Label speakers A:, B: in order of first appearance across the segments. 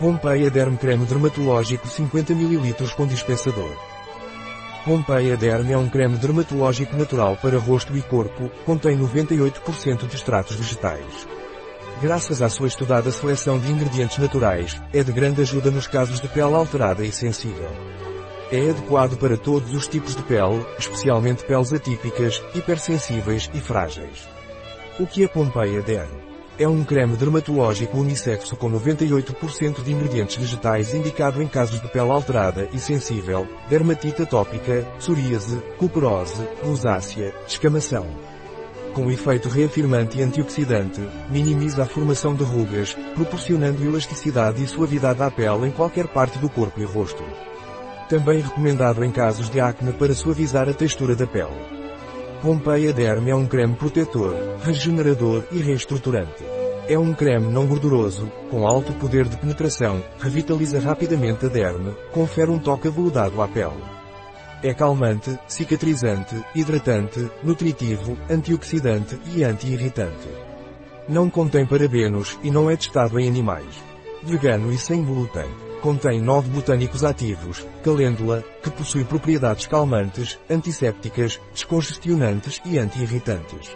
A: Pompeia Derm Creme Dermatológico 50 ml com dispensador. Pompeia Derm é um creme dermatológico natural para rosto e corpo, contém 98% de extratos vegetais. Graças à sua estudada seleção de ingredientes naturais, é de grande ajuda nos casos de pele alterada e sensível. É adequado para todos os tipos de pele, especialmente peles atípicas, hipersensíveis e frágeis. O que é Pompeia Derm? É um creme dermatológico unissexo com 98% de ingredientes vegetais indicado em casos de pele alterada e sensível, dermatite atópica, psoríase, cuperose, rosácea, descamação. Com efeito reafirmante e antioxidante, minimiza a formação de rugas, proporcionando elasticidade e suavidade à pele em qualquer parte do corpo e rosto. Também recomendado em casos de acne para suavizar a textura da pele. Pompeia Derm é um creme protetor, regenerador e reestruturante. É um creme não gorduroso, com alto poder de penetração, revitaliza rapidamente a derme, confere um toque aveludado à pele. É calmante, cicatrizante, hidratante, nutritivo, antioxidante e anti-irritante. Não contém parabenos e não é testado em animais. Vegano e sem glúten. Contém 9 botânicos ativos, calêndula, que possui propriedades calmantes, antissépticas, descongestionantes e anti-irritantes.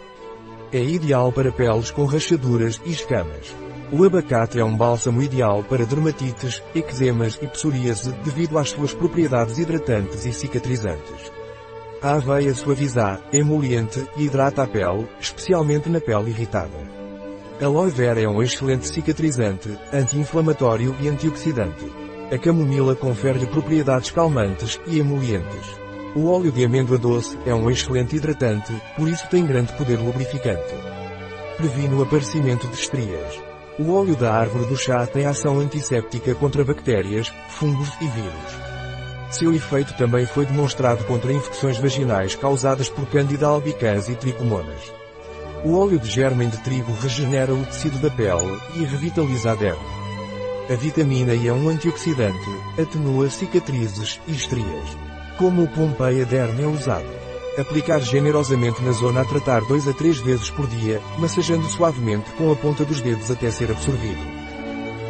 A: É ideal para peles com rachaduras e escamas. O abacate é um bálsamo ideal para dermatites, eczemas e psoríase devido às suas propriedades hidratantes e cicatrizantes. A aveia suaviza, emoliente e hidrata a pele, especialmente na pele irritada. Aloe vera é um excelente cicatrizante, anti-inflamatório e antioxidante. A camomila confere propriedades calmantes e emolientes. O óleo de amêndoa doce é um excelente hidratante, por isso tem grande poder lubrificante. Previne o aparecimento de estrias. O óleo da árvore do chá tem ação antisséptica contra bactérias, fungos e vírus. Seu efeito também foi demonstrado contra infecções vaginais causadas por Candida albicans e tricomonas. O óleo de germen de trigo regenera o tecido da pele e revitaliza a derme. A vitamina E é um antioxidante, atenua cicatrizes e estrias. Como o Pompeia Derme é usado? Aplicar generosamente na zona a tratar 2 a 3 vezes por dia, massageando suavemente com a ponta dos dedos até ser absorvido.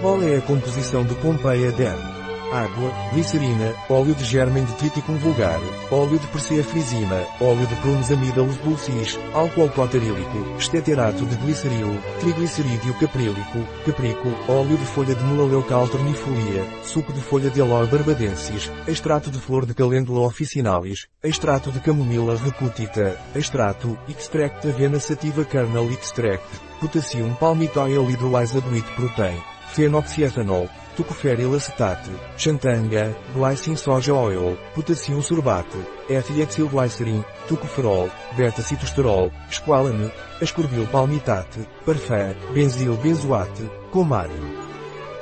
A: Qual é a composição de Pompeia Derme? Água, glicerina, óleo de germen de triticum vulgar, óleo de persea frisima, óleo de prunzamidalus dulcis, álcool cotarílico, esteterato de gliceril, triglicerídeo caprílico, caprico, óleo de folha de tornifolia, suco de folha de aloe barbadensis, extrato de flor de calêndula officinalis, extrato de camomila recutita, extrato, extract avena sativa kernel extract, potassium palmitoyl hydrolyzed wheat protein, fenoxietanol, tocoferil acetate, xantanga, glycine soja oil, potassium sorbate, ethylexylglycerin, tocoferol, beta-citosterol, esqualane, ascorbil palmitate, parfum, benzil benzoate, comare.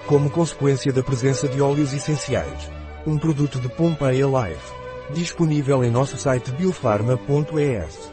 A: Como consequência da presença de óleos essenciais. Um produto de Pompeia Life. Disponível em nosso site biofarma.es.